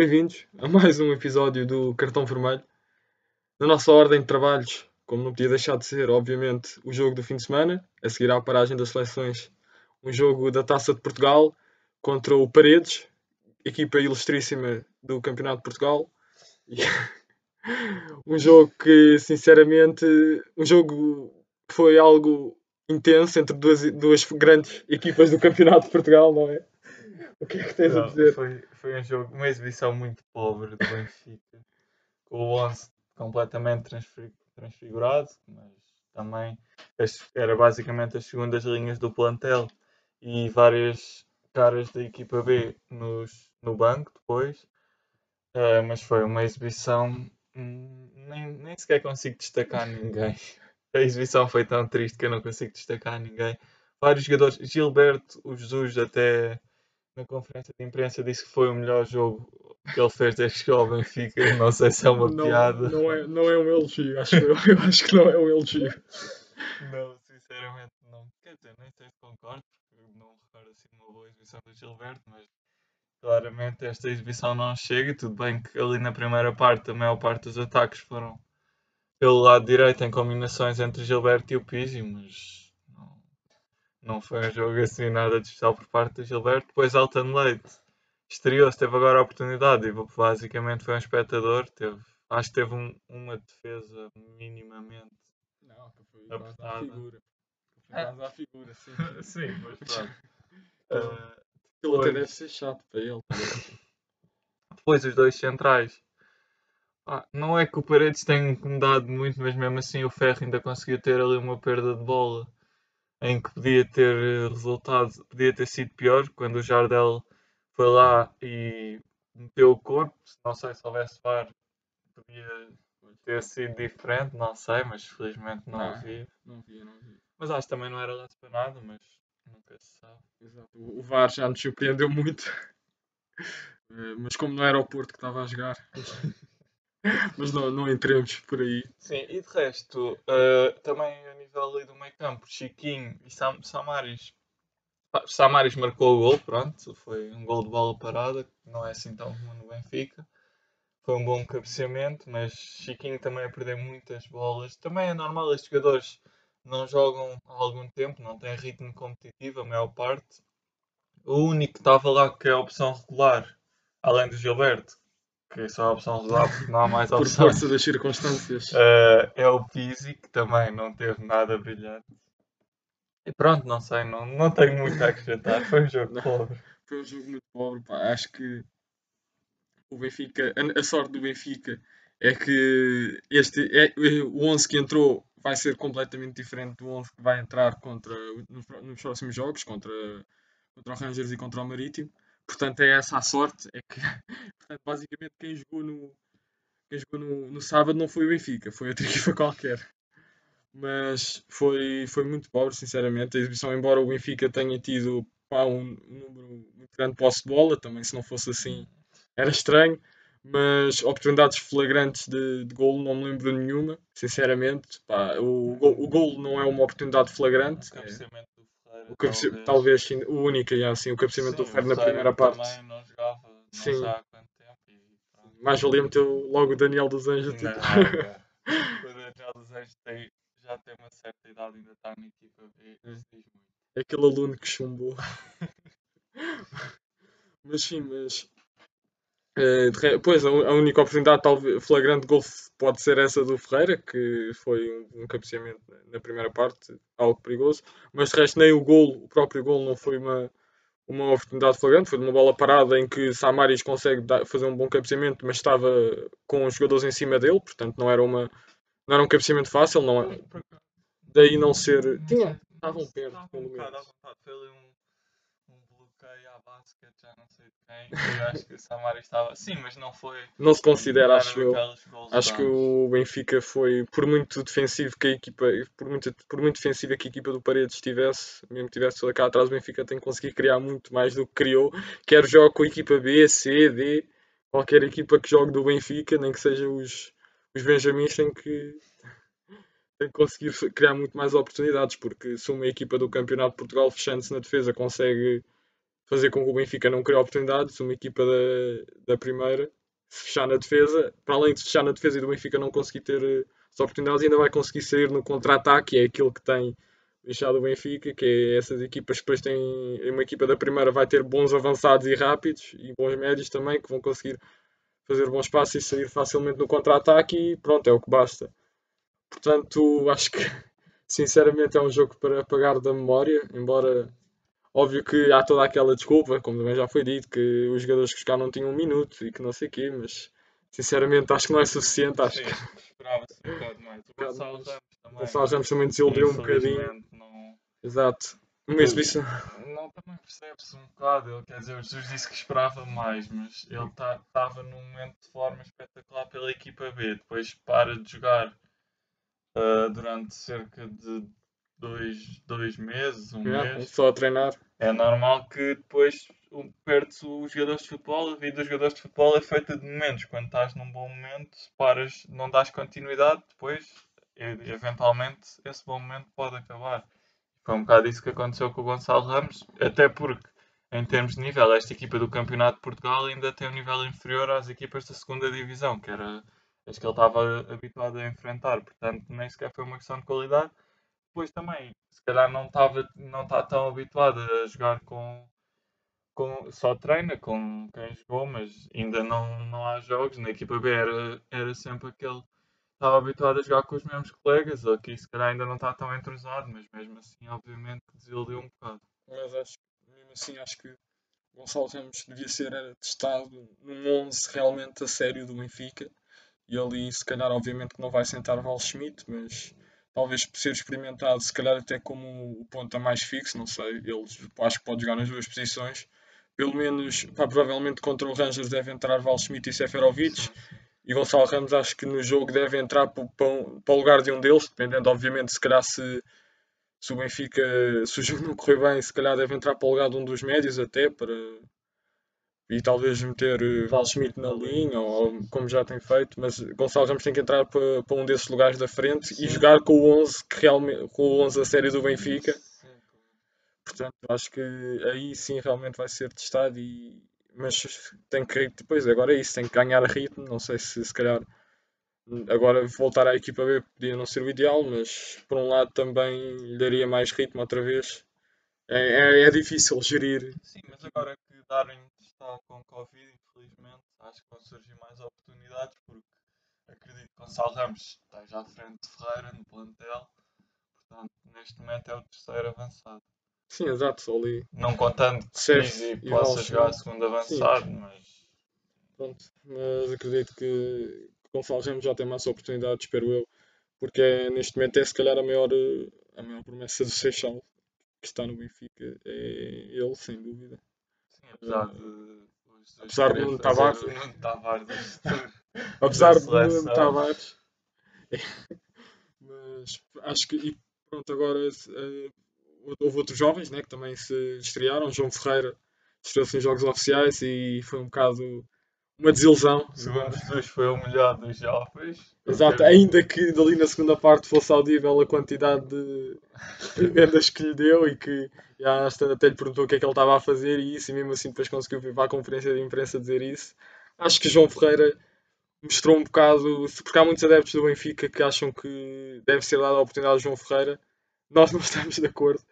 Bem-vindos a mais um episódio do Cartão Vermelho. Na nossa ordem de trabalhos, como não podia deixar de ser, obviamente, o jogo do fim de semana, a seguir à paragem das seleções, um jogo da Taça de Portugal contra o Paredes, equipa ilustríssima do Campeonato de Portugal. um jogo que, sinceramente, um jogo foi algo intenso entre duas, duas grandes equipas do Campeonato de Portugal, não é? O que é que tens Não, a dizer? Foi, foi um jogo, uma exibição muito pobre do Benfica, com o 11 completamente transfi- transfigurado, mas também as- era basicamente as segundas linhas do plantel e várias caras da equipa B nos, no banco depois. Eh, mas foi uma exibição, hum, nem, nem sequer consigo destacar ninguém. A exibição foi tão triste que eu não consigo destacar ninguém. Vários jogadores, Gilberto, o Jesus até na conferência de imprensa disse que foi o melhor jogo que ele fez desde que ao Benfica. Não sei se é uma não, piada. Não é, não é um elogio, acho eu. Eu acho que não é um elogio. Não, sinceramente não. Quer dizer, nem sei se concordo, porque eu não recordo assim uma boa exibição do Gilberto, mas claramente esta exibição não chega. E tudo bem que ali na primeira parte a maior parte dos ataques foram pelo lado direito em combinações entre Gilberto e o Pizzi, mas não foi um jogo assim nada de especial por parte do Gilberto. Depois Alton Leite estreou-se, teve agora a oportunidade e basicamente foi um espectador. Teve, acho que teve um- uma defesa minimamente. Não, que foi Apertada. figura. Foi Ah. quase à figura, sim. Sim, mas pronto. Ele até deve ser chato para ele. depois os dois centrais. Ah, não é que o Paredes tenha incomodado muito, mas mesmo assim o Ferro ainda conseguiu ter ali uma perda de bola em que podia ter eh, resultado, podia ter sido pior quando o Jardel foi lá e meteu o corpo. Não sei se houvesse VAR, podia ter sido diferente, não sei, mas felizmente não, Não. havia. Não via, não via. Mas acho que também não era lance para nada, mas nunca se sabe. Exato. O VAR já nos surpreendeu muito. Eh, Mas como não era o Porto que estava a jogar. Mas não, não entremos por aí. Sim, e de resto, eh, também nível ali do meio campo, Chiquinho e Sam, Samaris. Samaris marcou o gol, pronto, foi um gol de bola parada, não é assim tão comum no Benfica. Foi um bom cabeceamento, mas Chiquinho também a perder muitas bolas. Também é normal, estes jogadores não jogam há algum tempo, não têm ritmo competitivo, a maior parte. O único que estava lá que é a opção regular, além do Gilberto, que é só a opção regular porque não há mais Por opções. força das circunstâncias. Eh, é o Pizzi, que também não teve nada brilhante. E pronto, não sei, não, não tenho muito a acrescentar. Foi um jogo Não. pobre. Foi um jogo muito pobre. pá. Acho que o Benfica, a, a sorte do Benfica é que este é, o 11 que entrou vai ser completamente diferente do 11 que vai entrar contra, nos, nos próximos jogos contra, contra o Rangers e contra o Marítimo. Portanto, é essa a sorte. É que, portanto, basicamente, quem jogou no, quem jogou no, no sábado não foi o Benfica, foi outra equipa qualquer. Mas foi, foi muito pobre, sinceramente. A exibição, embora o Benfica tenha tido pá, um, um número muito grande de posse de bola, também se não fosse assim era estranho. Mas oportunidades flagrantes de, de golo não me lembro de nenhuma, sinceramente. Pá, o, gol, o golo não é uma oportunidade flagrante. O é- do. O talvez, o único, é assim, o cabeceamento do Sim, Ferreira o na primeira parte. Não jogava, não Sim. sei há quanto tempo. E pronto. Mais valia meter logo o Daniel dos Anjos. tipo. O Daniel dos Anjos tem, já tem uma certa idade, ainda está na equipa B. Isso diz muito. aquele aluno que chumbou. mas sim, mas. Re- pois, a, única oportunidade talvez, flagrante de gol f- pode ser essa do Ferreira, que foi um, um cabeceamento na, primeira parte, algo perigoso. Mas de resto, nem o gol, o próprio gol, não foi uma, uma oportunidade flagrante. Foi de uma bola parada em que Samaris consegue dar- fazer um bom cabeceamento, mas estava com os jogadores em cima dele, portanto, não era, uma, não era um cabeceamento fácil. Não, é- daí não ser. Tinha, estavam perto, Estava pelo um menos. vontade. Foi ali um, um bloqueio à basket, já não sei de quem. Eu acho que o Samari estava. Sim, mas não foi. Não se considera, acho eu. Acho que o Benfica foi, por muito defensivo que a equipa, por muito, por muito defensiva que a equipa do Paredes estivesse, mesmo que tivesse toda cá atrás, o Benfica tem que conseguir criar muito mais do que criou. Quer jogue com a equipa B, C, D, qualquer equipa que jogue do Benfica, nem que seja os, os Benjamins, tem que, conseguir criar muito mais oportunidades, porque se uma equipa do Campeonato de Portugal, fechando-se na defesa, consegue fazer com que o Benfica não crie oportunidades. Uma equipa da, da primeira, se fechar na defesa, para além de fechar na defesa e do Benfica não conseguir ter eh, as oportunidades, ainda vai conseguir sair no contra-ataque, é aquilo que tem deixado o Benfica, que é essas equipas depois têm. Uma equipa da primeira vai ter bons avançados e rápidos e bons médios também, que vão conseguir fazer bons passos e sair facilmente no contra-ataque e pronto, é o que basta. Portanto, acho que sinceramente é um jogo para apagar da memória, embora óbvio que há toda aquela desculpa, como também já foi dito, que os jogadores que jogaram não tinham um minuto e que não sei o quê, mas sinceramente acho que não é suficiente. Acho Sim, que esperava-se um bocado mais. O Gonçalo mais. Ramos também. Gonçalo Ramos também desiludiu um bocadinho. Não, Exato. Uma exibição. não, também percebe-se um bocado. Ele, quer dizer, o Jesus disse que esperava mais, mas ele estava num momento de forma espetacular pela equipa B. Depois para de jogar ah, durante cerca de dois, dois meses, um Yeah, mês. só a treinar. É normal que depois perde-se os jogadores de futebol. A vida dos jogadores de futebol é feita de momentos. Quando estás num bom momento, paras, não dás continuidade, depois, eventualmente, esse bom momento pode acabar. Foi um bocado isso que aconteceu com o Gonçalo Ramos, até porque, em termos de nível, esta equipa do Campeonato de Portugal ainda tem um nível inferior às equipas da segunda Divisão, que era as que ele estava habituado a enfrentar. Portanto, nem sequer foi uma questão de qualidade. Depois também, se calhar não estava não está tão habituado a jogar com, com só treina com quem jogou, mas ainda não, não há jogos. Na equipa B era, era sempre aquele estava habituado a jogar com os mesmos colegas, aqui se calhar ainda não está tão entrosado, mas mesmo assim obviamente desiludiu um bocado. Mas acho, mesmo assim, acho que Gonçalo Ramos devia ser era, testado num 11 realmente a sério do Benfica. E ali, se calhar, obviamente não vai sentar Val Schmidt, mas talvez ser experimentado, se calhar até como o ponta mais fixo, não sei. Ele acho que pode jogar nas duas posições. Pelo menos, pá, provavelmente contra o Rangers deve entrar Val Schmidt e Seferovic. Sim. E Gonçalo Ramos acho que no jogo deve entrar para, para o lugar de um deles, dependendo, obviamente, se calhar se, se o Benfica, se o jogo não correr bem, se calhar deve entrar para o lugar de um dos médios até, para e talvez meter eh, Val Schmidt na linha, ou como já tem feito, mas Gonçalo Ramos tem que entrar para, para um desses lugares da frente Sim. e jogar com o 11 que realmente, com o 11 a sério do Benfica. Portanto, acho que aí sim realmente vai ser testado e mas tem que depois agora é isso, tem que ganhar ritmo, não sei se se calhar agora voltar à equipa B podia não ser o ideal, mas por um lado também lhe daria mais ritmo outra vez. É, é, é difícil gerir. Sim, mas agora que Darwin está com Covid, infelizmente, acho que vão surgir mais oportunidades, porque acredito que Gonçalo Ramos esteja à frente de Ferreira no plantel, portanto, neste momento é o terceiro avançado. Sim, exato, só ali. Não contando que Pizzi possa jogar a segundo avançado, mas Pronto, mas acredito que Gonçalo Ramos já tem mais oportunidades, espero eu, porque é, neste momento é se calhar a maior, eh, a maior promessa do Seixal que está no Benfica, é ele, sem dúvida. Apesar de. Apesar de Tavares- Apesar de Nuno. Tavares. Mas acho que, e pronto, agora eh, houve outros jovens né, que também se estrearam. João Ferreira estreou-se em jogos oficiais e foi um bocado uma desilusão. Segundo Jesus foi o melhor dos jovens. Exato, ainda que dali na segunda parte fosse audível a quantidade de vendas que lhe deu e que já até lhe perguntou o que é que ele estava a fazer e isso, e mesmo assim depois conseguiu vir para a conferência de imprensa dizer isso. Acho que João Ferreira mostrou um bocado, porque há muitos adeptos do Benfica que acham que deve ser dada a oportunidade a João Ferreira. Nós não estamos de acordo.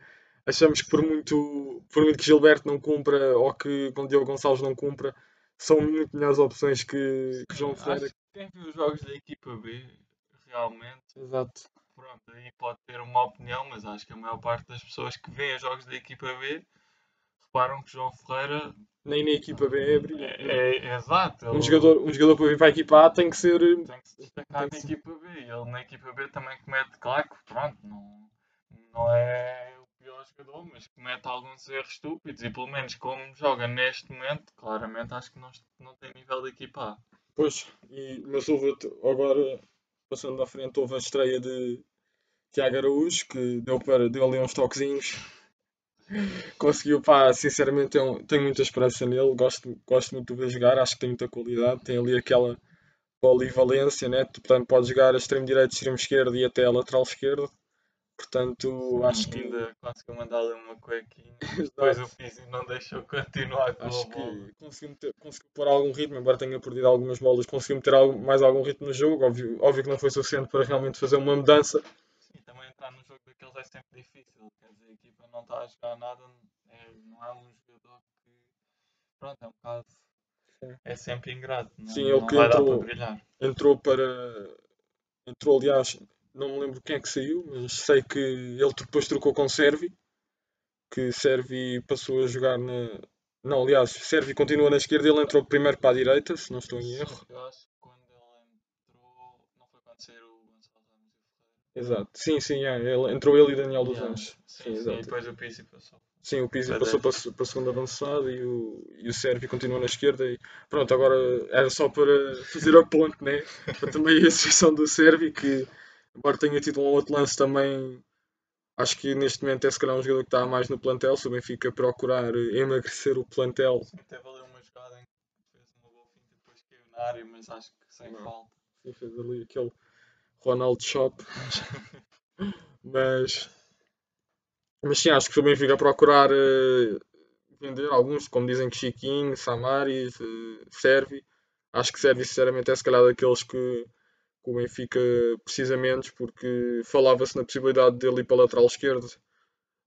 Achamos que por muito, por muito que Gilberto não cumpra ou que Diogo Gonçalves não cumpra, são muito melhores opções que, que João Ferreira. Que quem viu os jogos da equipa B, realmente, Exato. pronto, aí pode ter uma opinião, mas acho que a maior parte das pessoas que veem os jogos da equipa B reparam que João Ferreira Nem na equipa B é brilhante. é, é- é exato. Um ele jogador, um jogador para vir para a equipa A tem que ser. tem que se destacar tem na se- equipa B. Ele na equipa B também comete, claro que pronto, não, não é mas comete alguns erros estúpidos e pelo menos como joga neste momento, claramente acho que não, não tem nível de equipa A. Pois, e, mas houve agora, passando à frente, houve a estreia de Tiago Araújo, que deu, para, deu ali uns toquezinhos. Conseguiu, pá, sinceramente, eu tenho muita esperança nele. Gosto, gosto muito de ver jogar, acho que tem muita qualidade. Tem ali aquela polivalência, né? Portanto, pode jogar a extremo direito, extremo esquerdo e até a lateral esquerdo. Portanto, acho que. Ainda conseguiu mandar-lhe uma cuequinha. Depois o Pizzi não deixou continuar com Acho que conseguiu, meter- conseguiu pôr algum ritmo, embora tenha perdido algumas bolas, conseguiu meter algo- mais algum ritmo no jogo. Óbvio, óbvio que não foi suficiente para realmente fazer uma mudança. Sim, também entrar num jogo daqueles é sempre difícil. Quer dizer, a equipa não está a jogar nada, é- não é um jogador que. Pronto, é um bocado. É sempre ingrato. Não, Sim, ele não que entrou- para. Entrou para. Entrou, aliás, não me lembro quem é que saiu, mas sei que ele depois trocou com Servi. Que Servi passou a jogar na. Não, aliás, Servi continua na esquerda, ele entrou primeiro para a direita, se não estou em erro. Eu acho que quando ele entrou. Não foi quando saiu o Gonçalo Ramos e. Exato. Sim, sim, é. Ele, entrou ele e Daniel dos Yeah. Anjos. Sim, Sim, sim, exato. e depois o Pizzi passou. Sim, o Pizzi Para passou para, dez. a- para a segunda avançada e o, e o Sérvio continua na esquerda. E pronto, agora era só para fazer a ponte, né? Para também a associação do Sérvio, que embora tenha tido um outro lance também, acho que neste momento é se calhar um jogador que está mais no plantel. Se o Benfica procurar emagrecer o plantel, Sim, teve ali uma jogada em que fez uma boa finta e depois caiu na área, mas acho que sem Não. falta. sim, fez ali aquele Ronaldo Shop. Mas, mas sim, acho que o Benfica procurar eh, vender alguns, como dizem que Chiquinho, Samaris, eh, Servi, acho que Servi sinceramente é se calhar daqueles que, que o Benfica precisa menos, porque falava-se na possibilidade dele ir para a lateral esquerdo.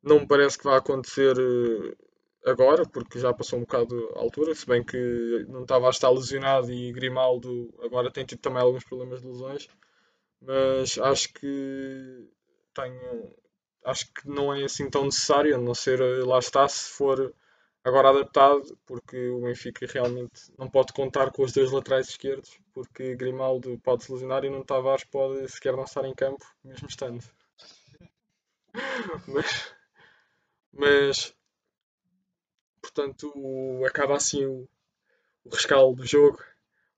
Não me parece que vai acontecer eh, agora, porque já passou um bocado a altura, se bem que não estava a estar lesionado e Grimaldo agora tem tido também alguns problemas de lesões, mas acho que tenho, acho que não é assim tão necessário, a não ser eh, lá está se for agora adaptado, porque o Benfica realmente não pode contar com os dois laterais esquerdos, porque Grimaldo pode se lesionar e não Tavares pode sequer não estar em campo, mesmo estando. Mas, mas portanto, acaba assim o, o rescaldo do jogo,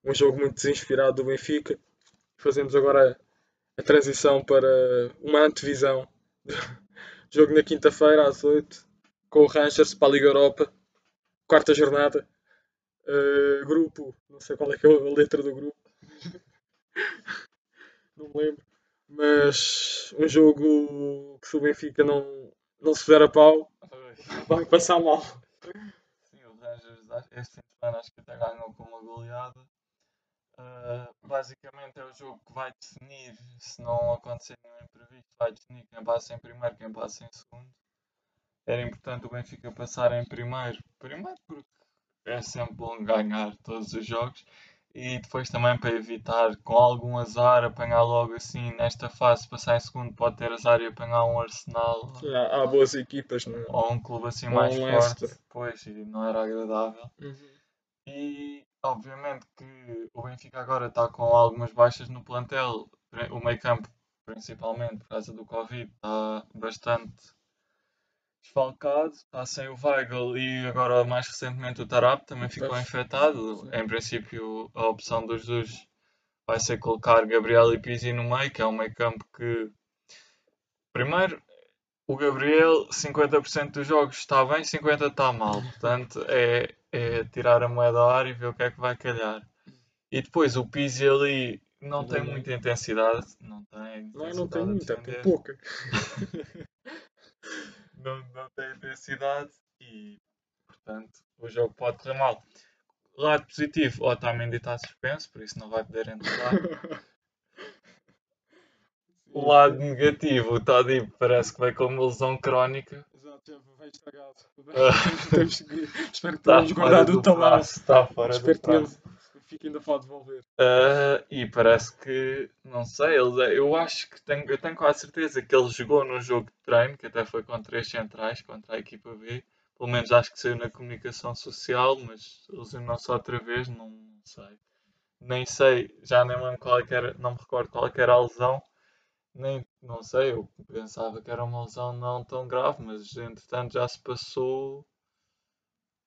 um jogo muito desinspirado do Benfica. Fazemos agora a transição para uma antevisão jogo na quinta-feira às 8 com o Rangers para a Liga Europa, quarta jornada. Uh, grupo, não sei qual é que é a letra do grupo, não me lembro, mas um jogo que se o Benfica não, não se fizer a pau, vai passar mal. Sim, o Rangers este semana acho que até ganhou com uma goleada. Ah, basicamente é o jogo que vai definir, se não acontecer nenhum imprevisto, vai definir quem passa em primeiro, quem passa em segundo. Era importante o Benfica passar em primeiro, primeiro porque é sempre bom ganhar todos os jogos e depois também para evitar com algum azar apanhar logo assim nesta fase, passar em segundo pode ter azar e apanhar um Arsenal Há, há boas equipas, não é? ou um clube assim Ou mais um forte, pois, e não era agradável. Uhum. E obviamente que o Benfica agora está com algumas baixas no plantel. O meio campo, principalmente por causa do Covid, está bastante desfalcado. Está sem o Weigl e agora mais recentemente o Tarap também ficou Pois. infectado. Em princípio a opção dos dois vai ser colocar Gabriel e Pizzi no meio, que é um meio campo que primeiro o Gabriel 50% dos jogos está bem, 50% está mal. Portanto, é, é tirar a moeda ao ar e ver o que é que vai calhar. E depois o Pizzi ali não tem muita intensidade. Não tem Não, não tem muita, tem pouca. não, não tem intensidade e, portanto, o jogo pode correr mal. Lado positivo, o Otamendi está suspenso, por isso não vai poder entrar. O lado negativo, o Todibo parece que vai com uma lesão crónica. Exato, vai estragado. Espero que Está tenhamos guardado do o tamanho. Está fora Espero do prazo. Fica ainda pode devolver. Ah, e parece que, não sei, ele, eu acho que tenho, eu tenho quase certeza que ele jogou no jogo de treino, que até foi com três centrais contra a equipa B. Pelo menos acho que saiu na comunicação social, mas lesionou-se outra vez, não, não sei. Nem sei, já nem lembro qual é era, não me recordo qual é era a lesão. Nem, não sei, eu pensava que era uma lesão não tão grave, mas entretanto já se passou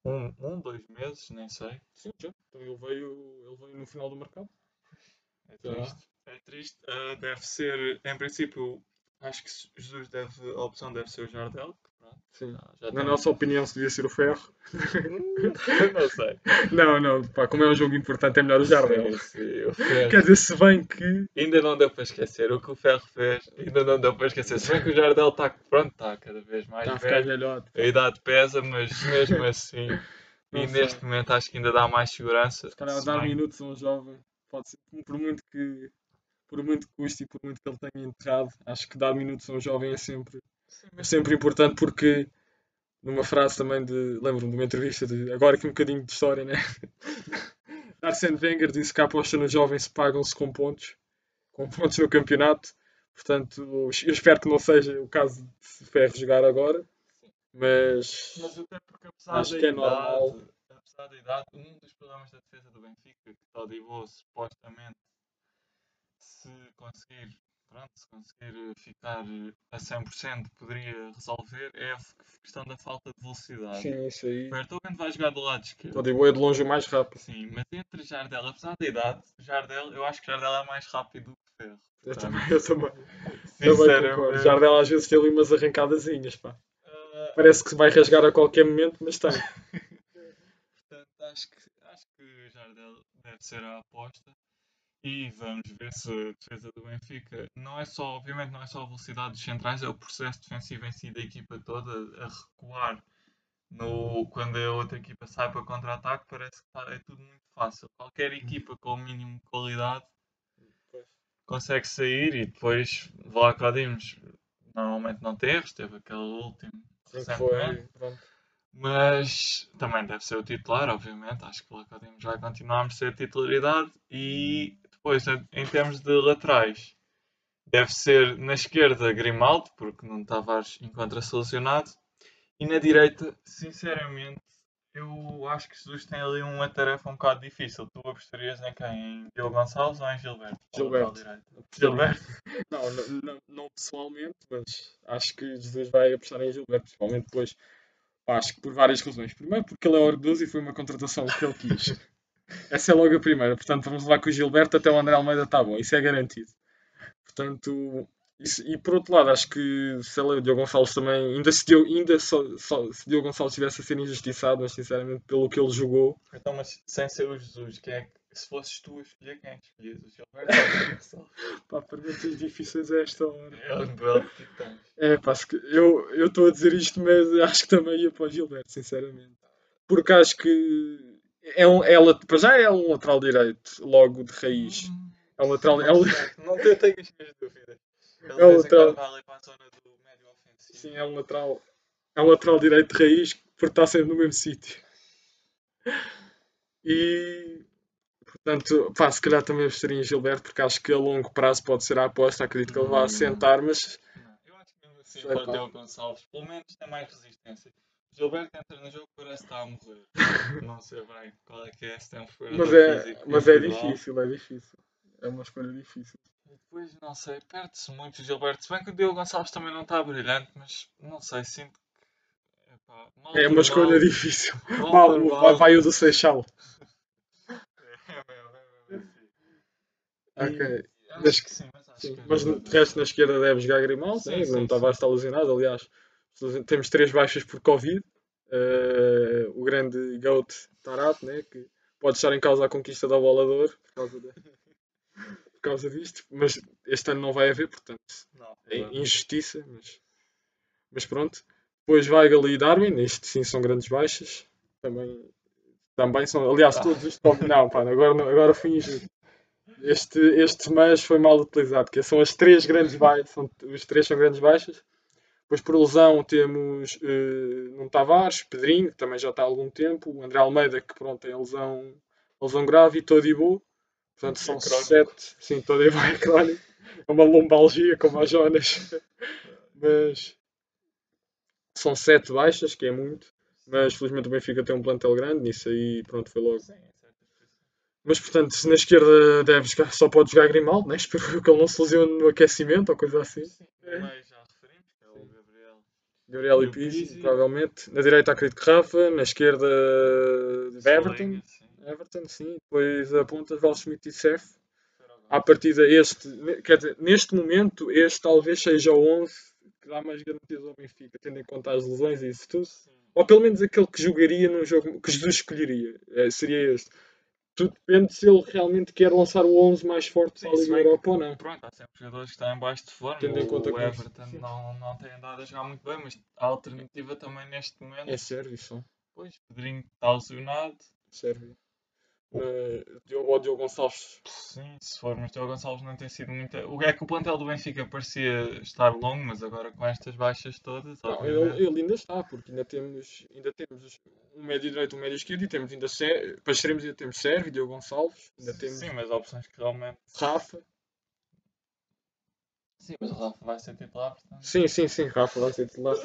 um, um dois meses, nem sei. Sim, já. Então ele veio, ele veio no final do mercado. É Já. triste. É triste. Ah, deve ser, em princípio, Acho que Jesus deve, a opção deve ser o Jardel. Sim. Na temos- nossa opinião, se devia ser o Ferro. não sei. Não, não, pá, como é um jogo importante, é melhor o Jardel. Sim, sim, o Ferro. Quer dizer, se bem que. Ainda não deu para esquecer o que o Ferro fez. Ainda não deu para esquecer. Se bem que o Jardel está pronto, está cada vez mais Está a ficar velho. velhote. A idade pesa, mas mesmo assim. E sei. neste momento acho que ainda dá mais segurança. Se calhar Se dar bem- minutos a um jovem, pode ser, por muito que. Por muito que custe e por muito que ele tenha enterrado, acho que dar minutos a um jovem é sempre, é sempre importante porque, numa frase também de. Lembro-me de uma entrevista de. Agora aqui um bocadinho de história, né? Arsene Wenger disse que a aposta no jovem se pagam-se com pontos, com pontos no campeonato. Portanto, eu espero que não seja o caso de Ferro jogar agora, mas. Mas até porque apesar Acho da que é idade, normal. apesar da idade, um dos problemas da defesa do Benfica, que Todibo supostamente se conseguir, pronto, se conseguir ficar a 100% poderia resolver, é a questão da falta de velocidade. Sim, isso aí. O Vertonghen vai jogar do lado esquerdo. Todibo é de longe o mais rápido. Sim, mas entre Jardel, apesar da idade, Jardel, eu acho que Jardel é mais rápido do que Ferro. Eu também, eu também. Sinceramente, Jardel às vezes tem ali umas arrancadazinhas, pá. ah, Parece que se vai rasgar a qualquer momento, mas tem. Portanto, acho que, acho que Jardel deve ser a aposta. E vamos ver se a defesa do Benfica não é só, obviamente, não é só a velocidade dos centrais, é o processo defensivo em si da equipa toda a recuar no, quando a outra equipa sai para contra-ataque. Parece que tá- é tudo muito fácil. Qualquer equipa com o mínimo de qualidade consegue sair e depois Vlaco Dimos normalmente não erros, teve aquele último Sim, que recentemente. foi. Pronto. Mas também deve ser o titular, obviamente. Acho que o Lacadimos vai continuar a merecer titularidade. E depois, em- termos de laterais, deve ser na esquerda Grimaldo, porque não Tavares encontra-se lesionado. E na direita, sinceramente, eu acho que Jesus tem ali uma tarefa um bocado difícil. Tu apostarias em quem? Em Diogo Gonçalves ou em Gilberto? Gilberto. Gilberto? Não, não, não, pessoalmente, mas acho que Jesus vai apostar em Gilberto, principalmente depois. Acho que por várias razões. Primeiro, porque ele é orgulhoso e foi uma contratação que ele quis. Essa é logo a primeira. Portanto, vamos levar com o Gilberto até o André Almeida está bom. Isso é garantido. Portanto, isso- e por outro lado, acho que sei lá, o Diogo Gonçalves também, ainda se, Diogo, ainda só, só, se Diogo Gonçalves tivesse a ser injustiçado, mas sinceramente, pelo que ele jogou, Então, mas sem ser o Jesus, quem é que, se fosses tu a escolher, quem é que escolhias? O Gilberto ou pá, perguntas difíceis a esta hora. É um duelo de titãs. É, pá, eu estou a dizer isto, mas acho que também ia para o Gilberto, sinceramente. Porque acho que é um, é, lat- para já é um lateral direito, logo de raiz. É um lateral. É um, Não tenho as minhas dúvidas. Ele É em lateral. sim, é um lateral. É um lateral direito de raiz porque está sempre no mesmo sítio. E. Portanto, pá, se calhar também gostaria em Gilberto, porque acho que a longo prazo pode ser a aposta. Acredito que ele vá Hum. assentar, mas Não, eu acho que mesmo assim Sei para o Gonçalves, pelo menos tem mais resistência. Gilberto entra no jogo parece que está a morrer. Não sei bem qual é que é, se tem um Mas é, mas é difícil, é difícil. É uma escolha difícil. E depois, não sei, perde-se muito o Gilberto. Se bem que o Diogo Gonçalves também não está brilhante, mas não sei, sinto que. Epá, mal É uma escolha mal, difícil. mal Mal, vai, mal. vai o do Seixal. É é mesmo assim. Ok. E acho Mas- que sim, mas acho Sim, que mas de resto na esquerda deve jogar Grimaldo, Sim, né? sim, não estava a estar lesionado. Aliás, temos três baixas por Covid. Eh, o grande Goat Tarat, né? que pode estar em causa a conquista da bola de ouro por causa, de- por causa disto, mas este ano não vai haver, portanto Não, é verdade. injustiça. Mas, mas pronto. Depois Weigl e Darwin, isto sim são grandes baixas. Também, também são, aliás, Ah. todos os top. Não, pá, agora, não- agora fui injusto. Este, este mas foi mal utilizado, que são as três grandes baixas, são, os três são grandes baixas. Depois por lesão temos uh, Nuno Tavares, Pedrinho, que também já está há algum tempo, o André Almeida, que pronto, tem lesão, lesão grave, e Todibo. Portanto, É são crónico. sete. Sim, Todibo é crónico. É uma lombalgia, como a Jonas. Mas são sete baixas, que é muito. Mas felizmente o Benfica tem um plantel grande, nisso aí pronto, foi logo. Posições. Mas portanto, se na esquerda deve jogar, só pode jogar Grimaldo, né? espero que ele não se lesione no aquecimento ou coisa assim. Sim, no meio já referimos, que é o Gabriel. E Pizzi, provavelmente. Na direita acredito que Rafa, na esquerda Everton. Everton, sim. Depois a ponta Val Schmidt e Sef. à partida este, quer dizer, neste momento, este talvez seja o 11 que dá mais garantias ao Benfica, tendo em conta as lesões e isso tudo. Ou pelo menos aquele que jogaria num jogo que Jesus escolheria. É, seria este. Tudo depende se ele realmente quer lançar o 11 mais forte Sim, para a se Liga que- Europa ou não. Pronto, há sempre jogadores que estão em baixo de forma. Tendo em conta o que- Everton sim. não, não tem andado a jogar muito bem, mas a alternativa também neste momento. É Sérvio só. Pois, Pedrinho está lesionado. Sérvio. Uh, Diogo, ou Diogo Gonçalves. Sim, se formos, Diogo Gonçalves não tem sido muito. O é que o plantel do Benfica parecia estar longo, mas agora com estas baixas todas. Não, ele, ele ainda está, porque ainda temos, ainda temos um médio direito, um médio esquerdo e temos ainda Sé- para extremos ainda temos Sérvio, Diogo Gonçalves, ainda temos Sim, mas opções que realmente. Rafa. Sim, mas o Rafa vai ser titular, portanto. Sim, sim, sim, Rafa vai ser titular.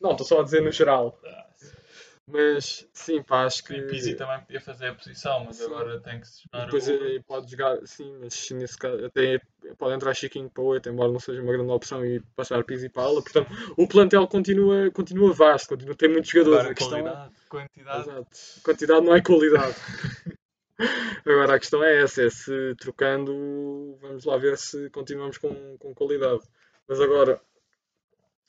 Não, estou só a dizer no geral. Ah, sim. Mas sim, pá, acho que. Sim, Pizzi também podia fazer a posição, mas Sim. agora tem que se jogar. Depois o- pode jogar, sim, mas nesse caso até pode entrar Chiquinho para 8, embora não seja uma grande opção e passar Pizzi para a ala. Portanto, o plantel continua, continua vasto, continua, tem muitos jogadores. Agora, a questão é, quantidade. Exato. Quantidade não é qualidade. Agora a questão é essa, é se trocando, vamos lá ver se continuamos com, com qualidade. Mas agora,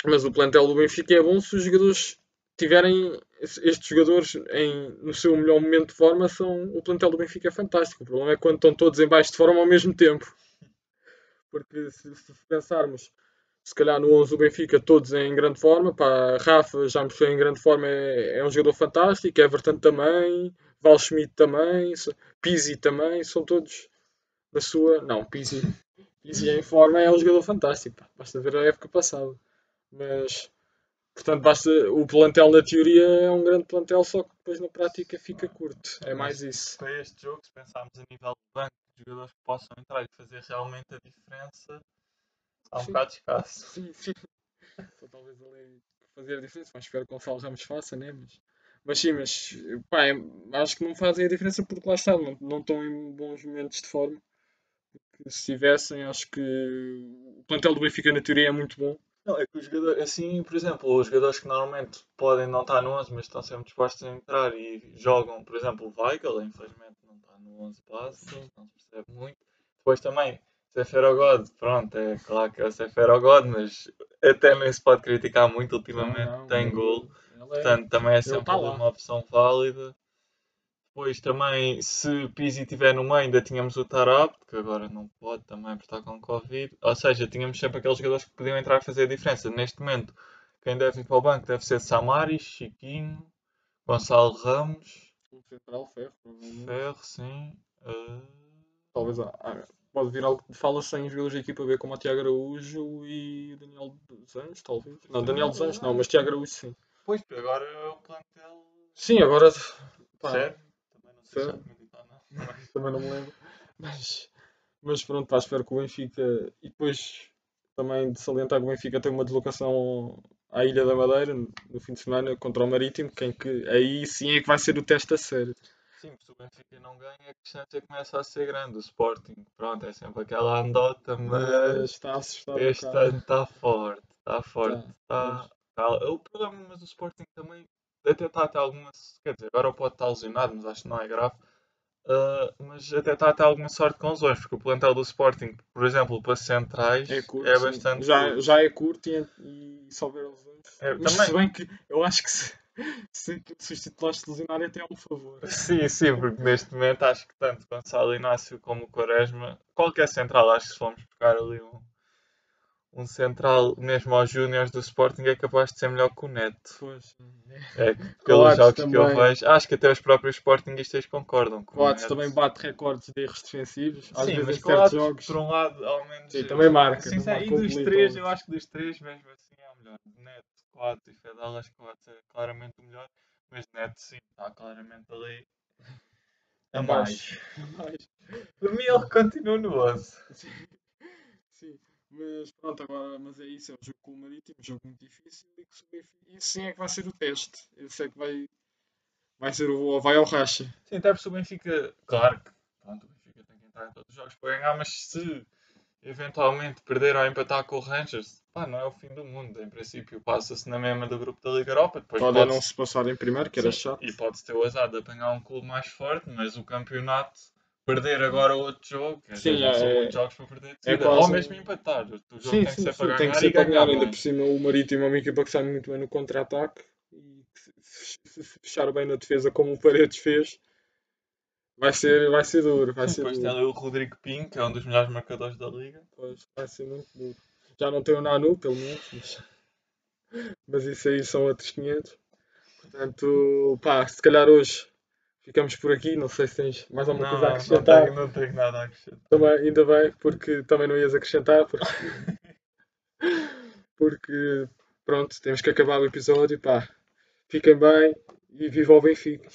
mas o plantel do Benfica é bom se os jogadores tiverem, estes jogadores em, no seu melhor momento de forma, são, o plantel do Benfica é fantástico. O problema é quando estão todos em baixo de forma ao mesmo tempo. Porque se, se pensarmos, se calhar no 11 do Benfica todos em grande forma, pá, Rafa já mostrou em grande forma, é, é um jogador fantástico, Everton também, Val Schmidt também, Pizzi também, são todos na sua. Não, Pizzi, Pizzi em forma é um jogador fantástico, pá, basta ver a época passada. Mas, portanto, basta, o plantel na teoria é um grande plantel, só que depois na prática fica curto. É mais isso. Para este jogo, se pensarmos a nível de banco, de jogadores que possam entrar e fazer realmente a diferença, está um Sim. bocado escasso. Sim, sim. Só talvez ali fazer a diferença, mas espero que o Gonçalo Ramos faça, né? Mas, mas sim, mas pá, é- acho que não fazem a diferença porque lá está, não, não estão em bons momentos de forma. Porque se tivessem, acho que o plantel do Benfica na teoria é muito bom. Não, é que os jogadores, assim, por exemplo, os jogadores que normalmente podem não estar no 11, mas estão sempre dispostos a entrar e jogam, por exemplo, o Weigl, infelizmente não está no 11 base, não se percebe muito. Depois também, Seferogod, pronto, é claro que é o Seferogod, mas até nem se pode criticar muito, ultimamente Não, não, tem ele- gol. é- Portanto, também é sempre tá uma opção válida. Depois também, se Pizzi estiver no meio, ainda tínhamos o Tarab, que agora não pode também por estar com Covid. Ou seja, tínhamos sempre aqueles jogadores que podiam entrar a fazer a diferença. Neste momento, quem deve ir para o banco deve ser Samaris, Chiquinho, Gonçalo Ramos, um central, ferro. Ferro, sim. eh, Talvez ah, ah, pode vir algo que fala sem jogadores da equipa B como o Tiago Araújo e o Daniel dos Anjos, talvez. Não, Daniel dos Anjos não, mas Tiago Araújo sim. Pois, agora é o plantel. Sim, agora pá? Também não mas- também me lembro. Mas, mas pronto, pá, espero que o Benfica. E depois também de salientar que o Benfica tem uma deslocação à Ilha da Madeira no fim de semana contra o Marítimo, quem que aí sim é que vai ser o teste a sério. Sim, se o Benfica não ganha, a distância começa a ser grande. O Sporting, pronto, é sempre aquela andota, Mas está a assustar um este ano está forte, está forte. Tá, Tá, tá- O problema, mas o Sporting também até está até alguma. Quer dizer, agora pode estar lesionado, mas acho que não é grave. Ah, mas até está até alguma sorte com os olhos, porque o plantel do Sporting, por exemplo, para centrais, É curto, é bastante. já, já é curto e, e se houver lesões. É, Mas também- se bem que eu acho que se, se, se os titulares se lesionarem até é um favor. Sim, sim, porque neste momento acho que tanto Gonçalo Inácio como o Quaresma, qualquer central, acho que se formos buscar ali um, um central, mesmo aos Júniors do Sporting, é capaz de ser melhor que o Neto. Pois. É pelos jogos que eu também. vejo, acho que até os próprios Sportingistas concordam com o Neto. também bate recordes de erros defensivos. Às Sim, vezes mas em certos jogos. por um lado, ao menos. Sim, também marca, Sim, e dos três, eu acho que dos três, mesmo assim, é o melhor. Neto, Coates e Fedal, acho que Coates é claramente o melhor. Mas Neto, sim, está claramente ali. A mais. mais. Por mim, ele continua no 11. Sim. Sim. Mas pronto, agora, mas é isso, é um jogo com o Marítimo, um jogo muito difícil e que se o Benfica- isso sim é que vai ser o teste. Esse é que vai, vai ser o vai ao racha. Sim, até porque o Benfica, claro que pronto, o Benfica tem que entrar em todos os jogos para ganhar, mas se eventualmente perder ou empatar com o Rangers, pá, não é o fim do mundo. Em princípio, passa-se na mesma do grupo da Liga Europa. Depois Pode pode não se passar em primeiro, que era Sim, chato. E pode-se ter o azar de apanhar um clube mais forte, mas o campeonato perder agora outro jogo, quer dizer, Sim, já são é- muitos jogos para perder de é quase Ou mesmo empatar. O jogo Sim, tem que sim, ser sim, para tem ganhar que ser para ganhar. ganhar. Ainda por cima, o Marítimo é uma equipa que sai muito bem no contra-ataque. E se, fechar bem na defesa, como o Paredes fez, vai ser, vai ser duro. Vai ser depois tem duro. ali o Rodrigo Pinho, que é um dos melhores marcadores da liga. Pois, vai ser muito duro. Já não tem o Nanu, pelo menos. Mas, mas isso aí são outros 500. Portanto, pá, se calhar hoje ficamos por aqui. Não sei se tens mais alguma Não, coisa a não, não, acrescentar. tenho, não tenho nada a acrescentar. Também, ainda bem, porque também não ias acrescentar. Porque, porque pronto, temos que acabar o episódio. Pá, fiquem bem e viva o Benfica.